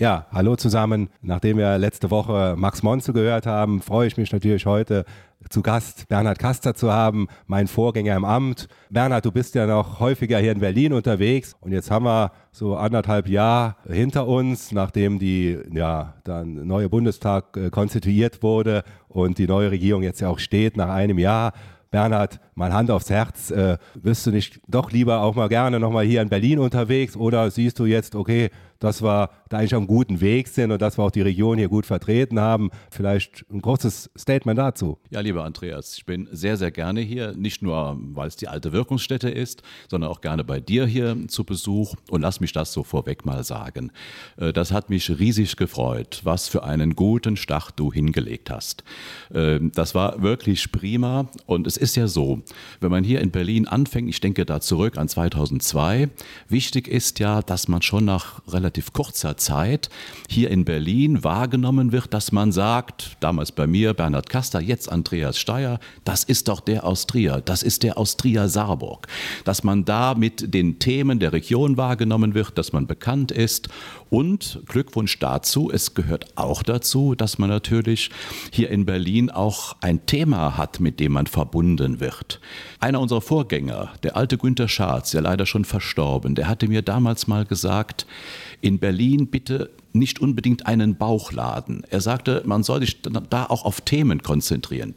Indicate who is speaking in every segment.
Speaker 1: Ja, hallo zusammen. Nachdem wir letzte Woche Max Monzel gehört haben, freue ich mich natürlich heute zu Gast Bernhard Kaster zu haben, mein Vorgänger im Amt. Bernhard, du bist ja noch häufiger hier in Berlin unterwegs und jetzt haben wir so anderthalb Jahre hinter uns, nachdem die ja dann neue Bundestag äh, konstituiert wurde und die neue Regierung jetzt ja auch steht nach einem Jahr. Bernhard, mal Hand aufs Herz, äh, bist du nicht doch lieber auch mal gerne nochmal hier in Berlin unterwegs oder siehst du jetzt, okay, dass wir da eigentlich auf einem guten Weg sind und dass wir auch die Region hier gut vertreten haben. Vielleicht ein kurzes Statement dazu.
Speaker 2: Ja, lieber Andreas, ich bin sehr, sehr gerne hier, nicht nur, weil es die alte Wirkungsstätte ist, sondern auch gerne bei dir hier zu Besuch. Und lass mich das so vorweg mal sagen. Äh, das hat mich riesig gefreut, was für einen guten Start du hingelegt hast. Äh, das war wirklich prima. Und es ist ja so, wenn man hier in Berlin anfängt, ich denke da zurück an 2002, wichtig ist ja, dass man schon nach relativ relativ kurzer Zeit hier in Berlin wahrgenommen wird, dass man sagt, damals bei mir Bernhard Kaster, jetzt Andreas Steyer, das ist doch der aus Trier, das ist der aus Trier-Saarburg. Dass man da mit den Themen der Region wahrgenommen wird, dass man bekannt ist und Glückwunsch dazu, es gehört auch dazu, dass man natürlich hier in Berlin auch ein Thema hat, mit dem man verbunden wird. Einer unserer Vorgänger, der alte Günter Schatz, ja leider schon verstorben, der hatte mir damals mal gesagt, in Berlin bitte nicht unbedingt einen Bauchladen. Er sagte, man soll sich da auch auf Themen konzentrieren.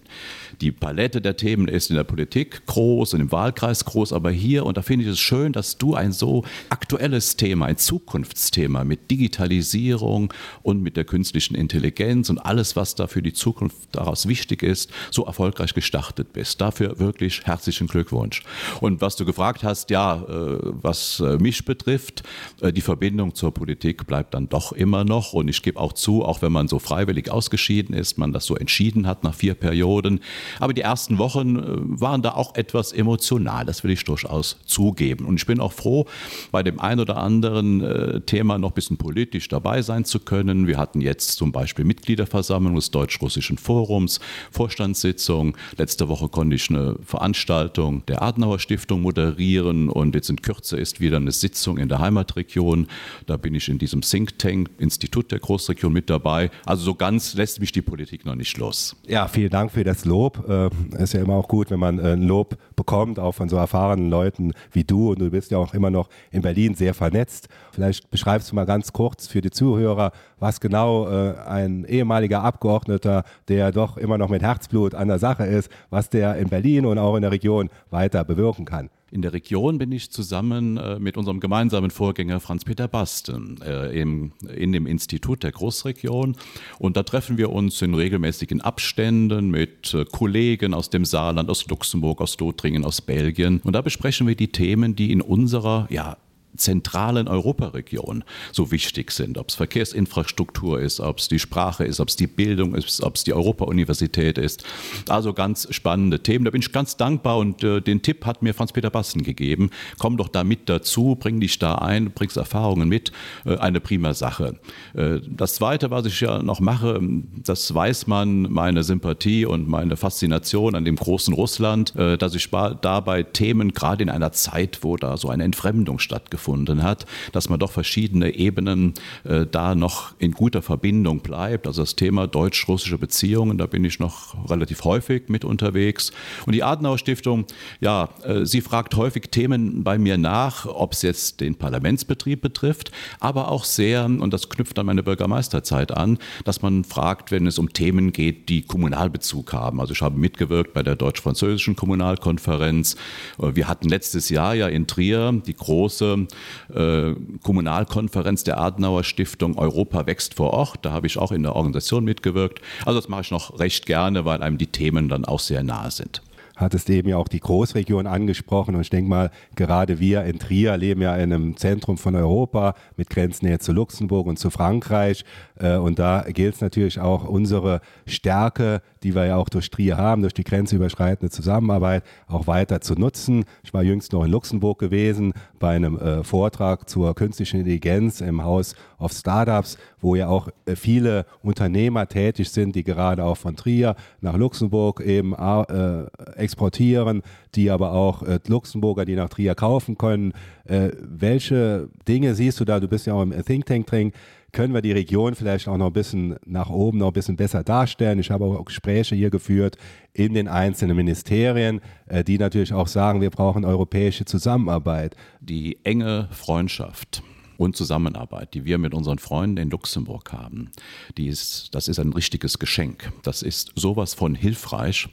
Speaker 2: Die Palette der Themen ist in der Politik groß und im Wahlkreis groß, aber hier, und da finde ich es schön, dass du ein so aktuelles Thema, ein Zukunftsthema mit Digitalisierung und mit der künstlichen Intelligenz und alles, was da für die Zukunft daraus wichtig ist, so erfolgreich gestartet bist. Dafür wirklich herzlichen Glückwunsch. Und was du gefragt hast, ja, äh, was äh, mich betrifft, äh, die Verbindung zur Politik bleibt dann doch immer noch. Und ich gebe auch zu, auch wenn man so freiwillig ausgeschieden ist, man das so entschieden hat nach vier Perioden. Aber die ersten Wochen äh, waren da auch etwas emotional, das will ich durchaus zugeben. Und ich bin auch froh, bei dem ein oder anderen äh, Thema noch ein bisschen politisch dabei sein zu können. Wir hatten jetzt zum Beispiel Mitgliederversammlung des Deutsch-Russischen Forums, Vorstandssitzung. Letzte Woche konnte ich eine Veranstaltung der Adenauer Stiftung moderieren und jetzt in Kürze ist wieder eine Sitzung in der Heimatregion. Da bin ich in diesem Think Tank Institut der Großregion mit dabei. Also so ganz lässt mich die Politik noch nicht los.
Speaker 1: Ja, vielen Dank für das Lob. Äh, ist ja immer auch gut, wenn man äh, Lob bekommt, auch von so erfahrenen Leuten wie du. Und du bist ja auch immer noch in Berlin sehr vernetzt. Vielleicht beschreibst du mal ganz kurz für die Zuhörer, was genau äh, ein ehemaliger Abgeordneter, der doch immer noch mit Herzblut an der Sache ist, was der in Berlin und auch in der Region weiter bewirken kann.
Speaker 2: In der Region bin ich zusammen äh, mit unserem gemeinsamen Vorgänger Franz-Peter Basten äh, im, in dem Institut der Großregion. Und da treffen wir uns in regelmäßigen Abständen mit äh, Kollegen aus dem Saarland, aus Luxemburg, aus Lothringen, aus Belgien. Und da besprechen wir die Themen, die in unserer ja, zentralen Europaregion so wichtig sind. Ob es Verkehrsinfrastruktur ist, ob es die Sprache ist, ob es die Bildung ist, ob es die Europa-Universität ist. Also ganz spannende Themen. Da bin ich ganz dankbar und äh, den Tipp hat mir Franz-Peter Bassen gegeben. Komm doch da mit dazu, bring dich da ein, bringst Erfahrungen mit. Äh, eine prima Sache. Äh, das Zweite, was ich ja noch mache, das weiß man, meine Sympathie und meine Faszination an dem großen Russland, äh, dass ich dabei Themen, gerade in einer Zeit, wo da so eine Entfremdung stattgefunden stattgefunden hat, dass man doch verschiedene Ebenen äh, da noch in guter Verbindung bleibt. Also das Thema deutsch-russische Beziehungen, da bin ich noch relativ häufig mit unterwegs. Und die Adenauer Stiftung, ja, äh, sie fragt häufig Themen bei mir nach, ob es jetzt den Parlamentsbetrieb betrifft, aber auch sehr, und das knüpft an meine Bürgermeisterzeit an, dass man fragt, wenn es um Themen geht, die Kommunalbezug haben. Also ich habe mitgewirkt bei der deutsch-französischen Kommunalkonferenz. Äh, wir hatten letztes Jahr ja in Trier die große äh, Kommunalkonferenz der Adenauer Stiftung Europa wächst vor Ort. Da habe ich auch in der Organisation mitgewirkt. Also das mache ich noch recht gerne, weil einem die Themen dann auch sehr nahe sind
Speaker 1: hattest eben ja auch die Großregion angesprochen und ich denke mal, gerade wir in Trier leben ja in einem Zentrum von Europa mit Grenznähe zu Luxemburg und zu Frankreich äh, und da gilt es natürlich auch unsere Stärke, die wir ja auch durch Trier haben, durch die grenzüberschreitende Zusammenarbeit auch weiter zu nutzen. Ich war jüngst noch in Luxemburg gewesen bei einem äh, Vortrag zur künstlichen Intelligenz im Haus of Startups, wo ja auch äh, viele Unternehmer tätig sind, die gerade auch von Trier nach Luxemburg eben äh, exportieren, die aber auch äh, Luxemburger, die nach Trier kaufen können. Äh, welche Dinge siehst du da? Du bist ja auch im Think Tank drin können wir die Region vielleicht auch noch ein bisschen nach oben, noch ein bisschen besser darstellen. Ich habe auch Gespräche hier geführt in den einzelnen Ministerien, äh, die natürlich auch sagen, wir brauchen europäische Zusammenarbeit.
Speaker 2: Die enge Freundschaft und Zusammenarbeit, die wir mit unseren Freunden in Luxemburg haben, die ist, das ist ein richtiges Geschenk. Das ist sowas von hilfreich,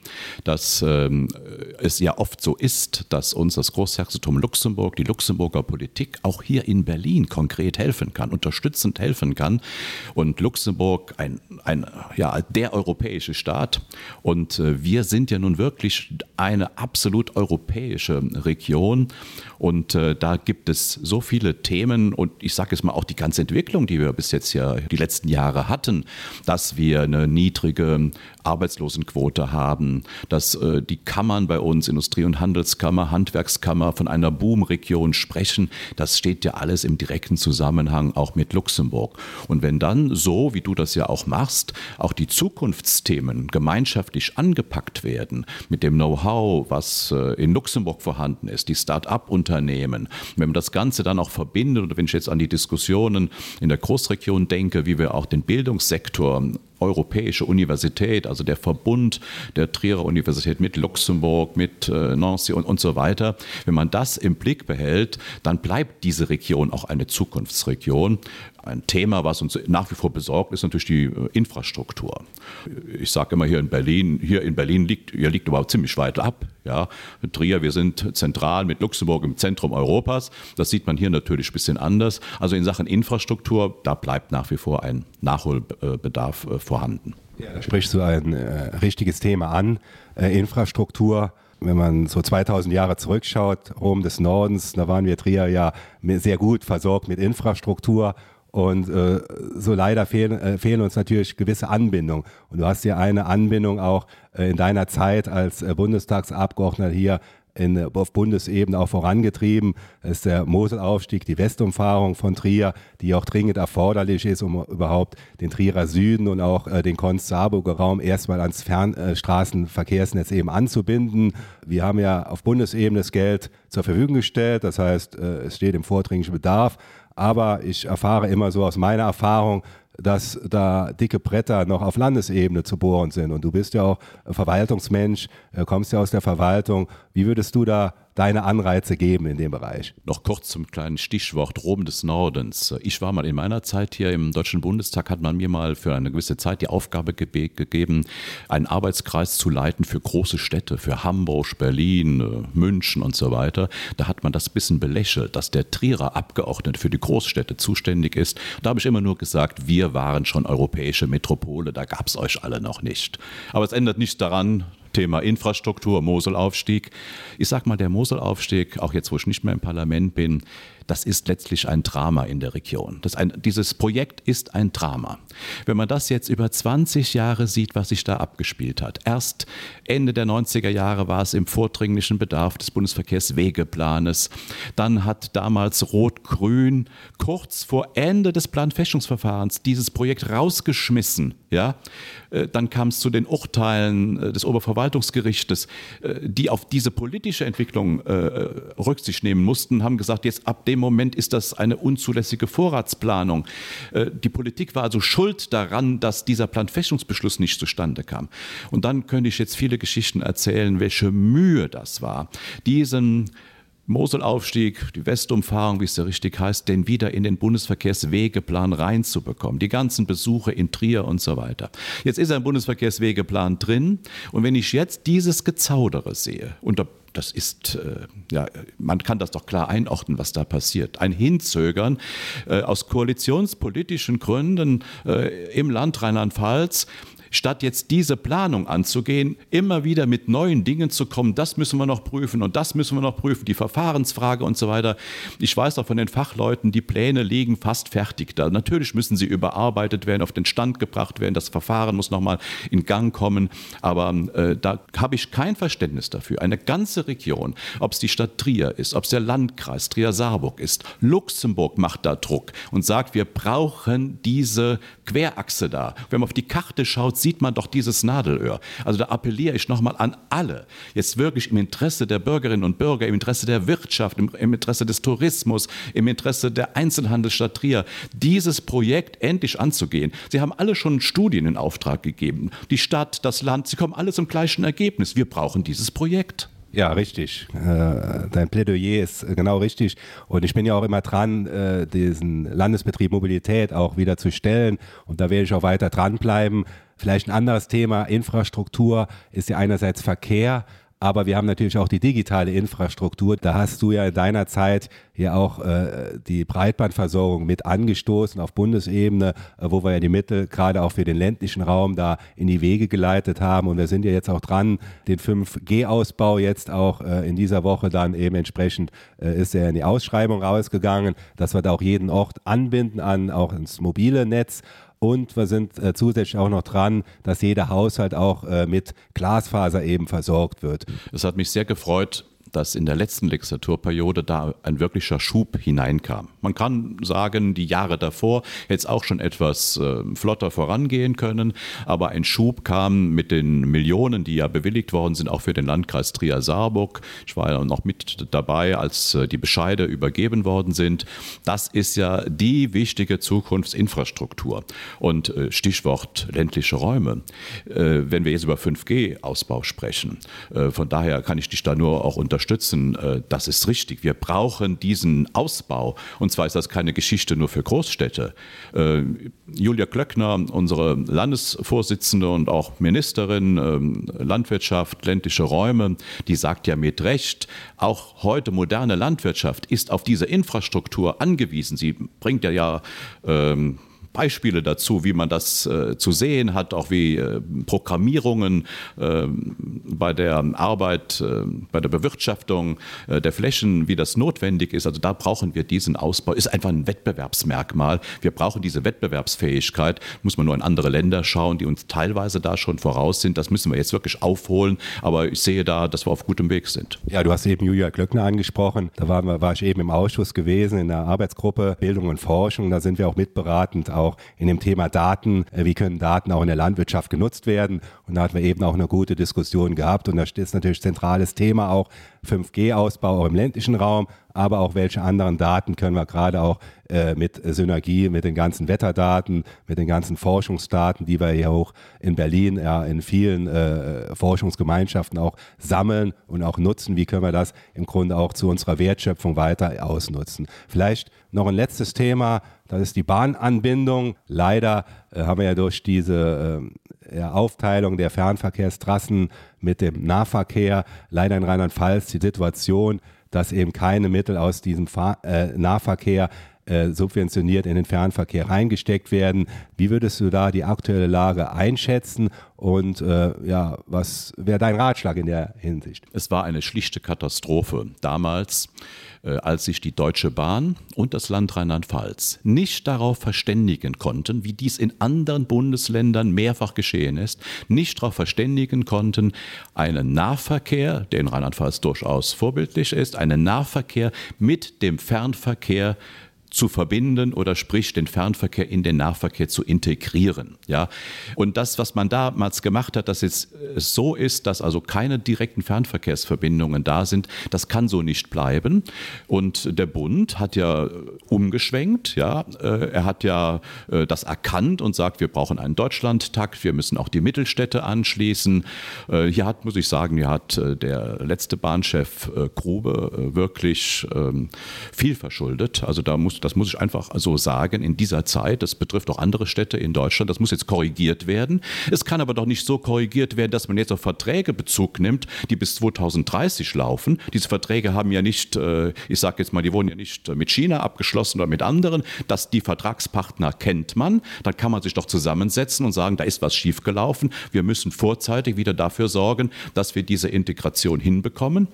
Speaker 2: dass ähm, es ja oft so ist, dass uns das Großherzogtum Luxemburg, die Luxemburger Politik auch hier in Berlin konkret helfen kann, unterstützend helfen kann. Und Luxemburg, ein, ein ja, der europäische Staat. Und äh, wir sind ja nun wirklich eine absolut europäische Region. Und äh, da gibt es so viele Themen und ich sage jetzt mal auch die ganze Entwicklung, die wir bis jetzt ja die letzten Jahre hatten, dass wir eine niedrige Arbeitslosenquote haben, dass äh, die Kammern bei uns, Industrie- und Handelskammer, Handwerkskammer, von einer Boomregion sprechen, das steht ja alles im direkten Zusammenhang auch mit Luxemburg. Und wenn dann so, wie du das ja auch machst, auch die Zukunftsthemen gemeinschaftlich angepackt werden, mit dem Know-how, was äh, in Luxemburg vorhanden ist, die Start-up-Unternehmen, wenn man das Ganze dann auch verbindet, oder wenn ich jetzt an die Diskussionen in der Großregion denke, wie wir auch den Bildungssektor Europäische Universität, also der Verbund der Trierer Universität mit Luxemburg, mit äh, Nancy und, und so weiter. Wenn man das im Blick behält, dann bleibt diese Region auch eine Zukunftsregion. Ein Thema, was uns nach wie vor besorgt, ist natürlich die äh, Infrastruktur. Ich sage immer hier in Berlin, hier in Berlin liegt, hier liegt überhaupt ziemlich weit ab. Ja. Trier, wir sind zentral mit Luxemburg im Zentrum Europas. Das sieht man hier natürlich ein bisschen anders. Also in Sachen Infrastruktur, da bleibt nach wie vor ein Nachholbedarf äh, vorhanden.
Speaker 1: Ja, da sprichst du ein äh, richtiges Thema an, äh, Infrastruktur. Wenn man so 2000 Jahre zurückschaut, Rom des Nordens, da waren wir Trier ja sehr gut versorgt mit Infrastruktur und äh, so leider fehlen, äh, fehlen uns natürlich gewisse Anbindungen. Und du hast ja eine Anbindung auch äh, in deiner Zeit als äh, Bundestagsabgeordneter hier in, auf Bundesebene auch vorangetrieben. Das ist der Moselaufstieg, die Westumfahrung von Trier, die auch dringend erforderlich ist, um überhaupt den Trierer Süden und auch äh, den Konz-Saarburger Raum erstmal ans Fernstraßenverkehrsnetz eben anzubinden. Wir haben ja auf Bundesebene das Geld zur Verfügung gestellt, das heißt, äh, es steht im vordringlichen Bedarf. Aber ich erfahre immer so aus meiner Erfahrung, dass da dicke Bretter noch auf Landesebene zu bohren sind. Und du bist ja auch Verwaltungsmensch, äh, kommst ja aus der Verwaltung. Wie würdest du da deine Anreize geben in dem Bereich?
Speaker 2: Noch kurz zum kleinen Stichwort Rom des Nordens. Ich war mal in meiner Zeit hier im Deutschen Bundestag, hat man mir mal für eine gewisse Zeit die Aufgabe ge gegeben, einen Arbeitskreis zu leiten für große Städte, für Hamburg, Berlin, äh, München und so weiter. Da hat man das ein bisschen belächelt, dass der Trierer Abgeordnete für die Großstädte zuständig ist. Da habe ich immer nur gesagt, wir waren schon europäische Metropole, da gab es euch alle noch nicht. Aber es ändert nichts daran, Thema Infrastruktur, Moselaufstieg. Ich sage mal, der Moselaufstieg, auch jetzt, wo ich nicht mehr im Parlament bin, das ist letztlich ein Drama in der Region. Ein, dieses Projekt ist ein Drama. Wenn man das jetzt über 20 Jahre sieht, was sich da abgespielt hat. Erst Ende der 90er Jahre war es im vordringlichen Bedarf des Bundesverkehrswegeplanes. Dann hat damals Rot-Grün kurz vor Ende des Planfestungsverfahrens dieses Projekt rausgeschmissen. Ja? Äh, dann kam es zu den Urteilen äh, des Oberverwaltungsgerichtes, äh, die auf diese politische Entwicklung Rücksicht nehmen mussten, haben gesagt, jetzt ab dem Moment ist das eine unzulässige Vorratsplanung. Äh, die Politik war also schuld daran, dass dieser Planfestungsbeschluss nicht zustande kam. Und dann könnte ich jetzt viele Geschichten erzählen, welche Mühe das war, diesen Moselaufstieg, die Westumfahrung, wie es ja richtig heißt, den wieder in den Bundesverkehrswegeplan reinzubekommen. Die ganzen Besuche in Trier und so weiter. Jetzt ist ein Bundesverkehrswegeplan drin und wenn ich jetzt dieses Gezaudere sehe, unter das ist, äh, ja, man kann das doch klar einordnen, was da passiert. Ein Hinzögern äh, aus koalitionspolitischen Gründen äh, im Land Rheinland-Pfalz statt jetzt diese Planung anzugehen, immer wieder mit neuen Dingen zu kommen, das müssen wir noch prüfen und das müssen wir noch prüfen, die Verfahrensfrage und so weiter. Ich weiß auch von den Fachleuten, die Pläne liegen fast fertig da. Natürlich müssen sie überarbeitet werden, auf den Stand gebracht werden, das Verfahren muss nochmal in Gang kommen, aber äh, da habe ich kein Verständnis dafür. Eine ganze Region, ob es die Stadt Trier ist, ob es der Landkreis Trier-Saarburg ist, Luxemburg macht da Druck und sagt, wir brauchen diese Querachse da. Wenn man auf die Karte schaut, sieht man doch dieses Nadelöhr. Also da appelliere ich nochmal an alle, jetzt wirklich im Interesse der Bürgerinnen und Bürger, im Interesse der Wirtschaft, im, im Interesse des Tourismus, im Interesse der Einzelhandelsstadt Trier, dieses Projekt endlich anzugehen. Sie haben alle schon Studien in Auftrag gegeben. Die Stadt, das Land, sie kommen alle zum gleichen Ergebnis. Wir brauchen dieses Projekt.
Speaker 1: Ja, richtig. Äh, dein Plädoyer ist genau richtig. Und ich bin ja auch immer dran, äh, diesen Landesbetrieb Mobilität auch wieder zu stellen. Und da werde ich auch weiter dranbleiben. Vielleicht ein anderes Thema, Infrastruktur ist ja einerseits Verkehr, aber wir haben natürlich auch die digitale Infrastruktur. Da hast du ja in deiner Zeit ja auch äh, die Breitbandversorgung mit angestoßen auf Bundesebene, äh, wo wir ja die Mittel gerade auch für den ländlichen Raum da in die Wege geleitet haben. Und wir sind ja jetzt auch dran, den 5G-Ausbau jetzt auch äh, in dieser Woche dann eben entsprechend äh, ist er in die Ausschreibung rausgegangen, dass wir da auch jeden Ort anbinden an auch ins mobile Netz. Und wir sind äh, zusätzlich auch noch dran, dass jeder Haushalt auch äh, mit Glasfaser eben versorgt wird.
Speaker 2: Es hat mich sehr gefreut, dass in der letzten Legislaturperiode da ein wirklicher Schub hineinkam. Man kann sagen, die Jahre davor hätte es auch schon etwas äh, flotter vorangehen können, aber ein Schub kam mit den Millionen, die ja bewilligt worden sind, auch für den Landkreis Trier-Saarburg. Ich war ja noch mit dabei, als äh, die Bescheide übergeben worden sind. Das ist ja die wichtige Zukunftsinfrastruktur. Und äh, Stichwort ländliche Räume. Äh, wenn wir jetzt über 5G-Ausbau sprechen, äh, von daher kann ich dich da nur auch unter unterstützen. Äh, das ist richtig. Wir brauchen diesen Ausbau. Und zwar ist das keine Geschichte nur für Großstädte. Äh, Julia Klöckner, unsere Landesvorsitzende und auch Ministerin ähm, Landwirtschaft, ländliche Räume, die sagt ja mit Recht, auch heute moderne Landwirtschaft ist auf diese Infrastruktur angewiesen. Sie bringt ja ja ähm, Beispiele dazu, wie man das äh, zu sehen hat, auch wie äh, Programmierungen äh, bei der Arbeit, äh, bei der Bewirtschaftung äh, der Flächen, wie das notwendig ist. Also da brauchen wir diesen Ausbau. Ist einfach ein Wettbewerbsmerkmal. Wir brauchen diese Wettbewerbsfähigkeit. Muss man nur in andere Länder schauen, die uns teilweise da schon voraus sind. Das müssen wir jetzt wirklich aufholen. Aber ich sehe da, dass wir auf gutem Weg sind.
Speaker 1: Ja, du hast eben Julia Glöckner angesprochen. Da war, war ich eben im Ausschuss gewesen in der Arbeitsgruppe Bildung und Forschung. Da sind wir auch mitberatend auch in dem Thema Daten, äh, wie können Daten auch in der Landwirtschaft genutzt werden. Und da hatten wir eben auch eine gute Diskussion gehabt. Und da ist natürlich zentrales Thema auch 5G-Ausbau auch im ländlichen Raum, aber auch welche anderen Daten können wir gerade auch äh, mit Synergie, mit den ganzen Wetterdaten, mit den ganzen Forschungsdaten, die wir hier hoch in Berlin ja, in vielen äh, Forschungsgemeinschaften auch sammeln und auch nutzen. Wie können wir das im Grunde auch zu unserer Wertschöpfung weiter ausnutzen? Vielleicht noch ein letztes Thema, das ist die Bahnanbindung. Leider äh, haben wir ja durch diese äh, Aufteilung der Fernverkehrstrassen mit dem Nahverkehr leider in Rheinland-Pfalz die Situation, dass eben keine Mittel aus diesem Fahr äh, Nahverkehr äh, subventioniert in den Fernverkehr reingesteckt werden. Wie würdest du da die aktuelle Lage einschätzen und äh, ja, was wäre dein Ratschlag in der Hinsicht?
Speaker 2: Es war eine schlichte Katastrophe damals, äh, als sich die Deutsche Bahn und das Land Rheinland-Pfalz nicht darauf verständigen konnten, wie dies in anderen Bundesländern mehrfach geschehen ist, nicht darauf verständigen konnten, einen Nahverkehr, der in Rheinland-Pfalz durchaus vorbildlich ist, einen Nahverkehr mit dem Fernverkehr zu verbinden oder sprich den Fernverkehr in den Nahverkehr zu integrieren. Ja? Und das, was man damals gemacht hat, dass es so ist, dass also keine direkten Fernverkehrsverbindungen da sind, das kann so nicht bleiben. Und der Bund hat ja umgeschwenkt, ja? Äh, er hat ja äh, das erkannt und sagt, wir brauchen einen Deutschlandtakt, wir müssen auch die Mittelstädte anschließen. Äh, hier hat, muss ich sagen, hier hat der letzte Bahnchef Grube wirklich ähm, viel verschuldet. Also da muss das muss ich einfach so sagen, in dieser Zeit, das betrifft auch andere Städte in Deutschland, das muss jetzt korrigiert werden. Es kann aber doch nicht so korrigiert werden, dass man jetzt auf Verträge Bezug nimmt, die bis 2030 laufen. Diese Verträge haben ja nicht, äh, ich sage jetzt mal, die wurden ja nicht mit China abgeschlossen oder mit anderen, dass die Vertragspartner kennt man, dann kann man sich doch zusammensetzen und sagen, da ist was schiefgelaufen. Wir müssen vorzeitig wieder dafür sorgen, dass wir diese Integration hinbekommen.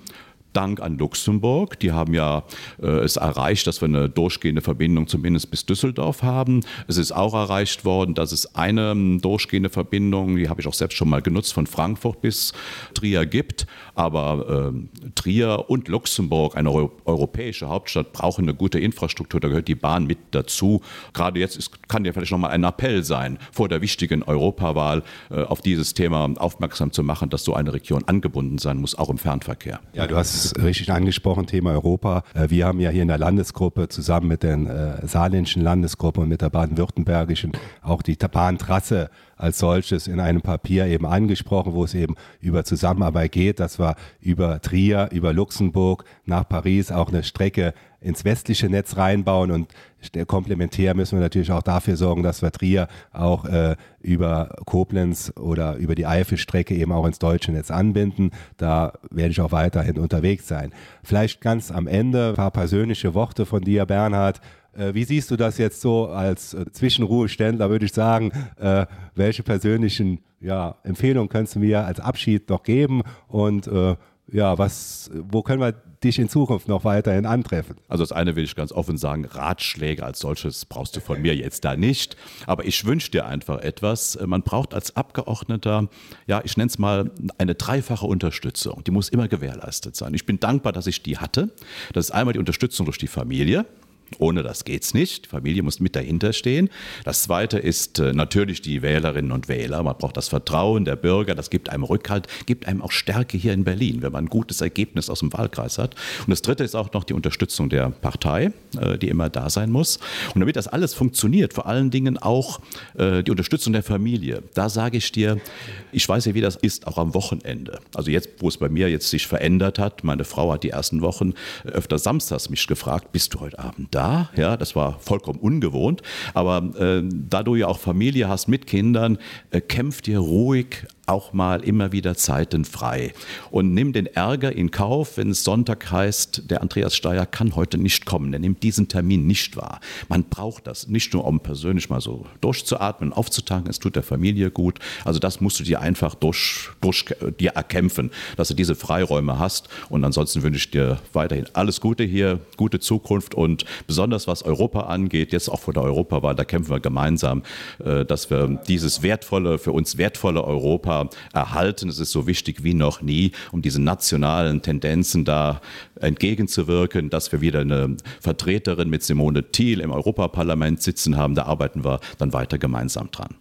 Speaker 2: Dank an Luxemburg. Die haben ja äh, es erreicht, dass wir eine durchgehende Verbindung zumindest bis Düsseldorf haben. Es ist auch erreicht worden, dass es eine ähm, durchgehende Verbindung, die habe ich auch selbst schon mal genutzt, von Frankfurt bis Trier gibt. Aber äh, Trier und Luxemburg, eine Euro europäische Hauptstadt, brauchen eine gute Infrastruktur. Da gehört die Bahn mit dazu. Gerade jetzt ist, kann ja vielleicht noch mal ein Appell sein, vor der wichtigen Europawahl äh, auf dieses Thema aufmerksam zu machen, dass so eine Region angebunden sein muss, auch im Fernverkehr.
Speaker 1: Ja, du hast es richtig angesprochen, Thema Europa. Äh, wir haben ja hier in der Landesgruppe zusammen mit der äh, saarländischen Landesgruppe und mit der baden-württembergischen auch die Bahntrasse als solches in einem Papier eben angesprochen, wo es eben über Zusammenarbeit geht. Das war über Trier, über Luxemburg nach Paris auch eine Strecke ins westliche Netz reinbauen und komplementär müssen wir natürlich auch dafür sorgen, dass wir Trier auch äh, über Koblenz oder über die Eifelstrecke eben auch ins deutsche Netz anbinden. Da werde ich auch weiterhin unterwegs sein. Vielleicht ganz am Ende ein paar persönliche Worte von dir, Bernhard. Äh, wie siehst du das jetzt so als äh, Zwischenruheständler, würde ich sagen? Äh, welche persönlichen ja, Empfehlungen kannst du mir als Abschied noch geben? Und ja, was, wo können wir dich in Zukunft noch weiterhin antreffen?
Speaker 2: Also das eine will ich ganz offen sagen, Ratschläge als solches brauchst du von mir jetzt da nicht. Aber ich wünsche dir einfach etwas. Man braucht als Abgeordneter, ja, ich nenne es mal eine dreifache Unterstützung. Die muss immer gewährleistet sein. Ich bin dankbar, dass ich die hatte. Das ist einmal die Unterstützung durch die Familie. Ohne das geht's nicht. Die Familie muss mit dahinter stehen. Das zweite ist äh, natürlich die Wählerinnen und Wähler. Man braucht das Vertrauen der Bürger. Das gibt einem Rückhalt, gibt einem auch Stärke hier in Berlin, wenn man ein gutes Ergebnis aus dem Wahlkreis hat. Und das dritte ist auch noch die Unterstützung der Partei, äh, die immer da sein muss. Und damit das alles funktioniert, vor allen Dingen auch äh, die Unterstützung der Familie. Da sage ich dir, ich weiß ja, wie das ist, auch am Wochenende. Also jetzt, wo es bei mir jetzt sich verändert hat, meine Frau hat die ersten Wochen öfter samstags mich gefragt, bist du heute Abend da. Ja, das war vollkommen ungewohnt. Aber äh, da du ja auch Familie hast mit Kindern, äh, kämpft ihr ruhig auch mal immer wieder Zeiten frei. Und nimm den Ärger in Kauf, wenn es Sonntag heißt, der Andreas Steyer kann heute nicht kommen, er nimmt diesen Termin nicht wahr. Man braucht das nicht nur, um persönlich mal so durchzuatmen, aufzutanken, es tut der Familie gut. Also das musst du dir einfach durch, durch dir erkämpfen, dass du diese Freiräume hast. Und ansonsten wünsche ich dir weiterhin alles Gute hier, gute Zukunft. Und besonders was Europa angeht, jetzt auch vor der Europawahl, da kämpfen wir gemeinsam, äh, dass wir dieses wertvolle, für uns wertvolle Europa erhalten. Es ist so wichtig wie noch nie, um diesen nationalen Tendenzen da entgegenzuwirken, dass wir wieder eine Vertreterin mit Simone Thiel im Europaparlament sitzen haben. Da arbeiten wir dann weiter gemeinsam dran.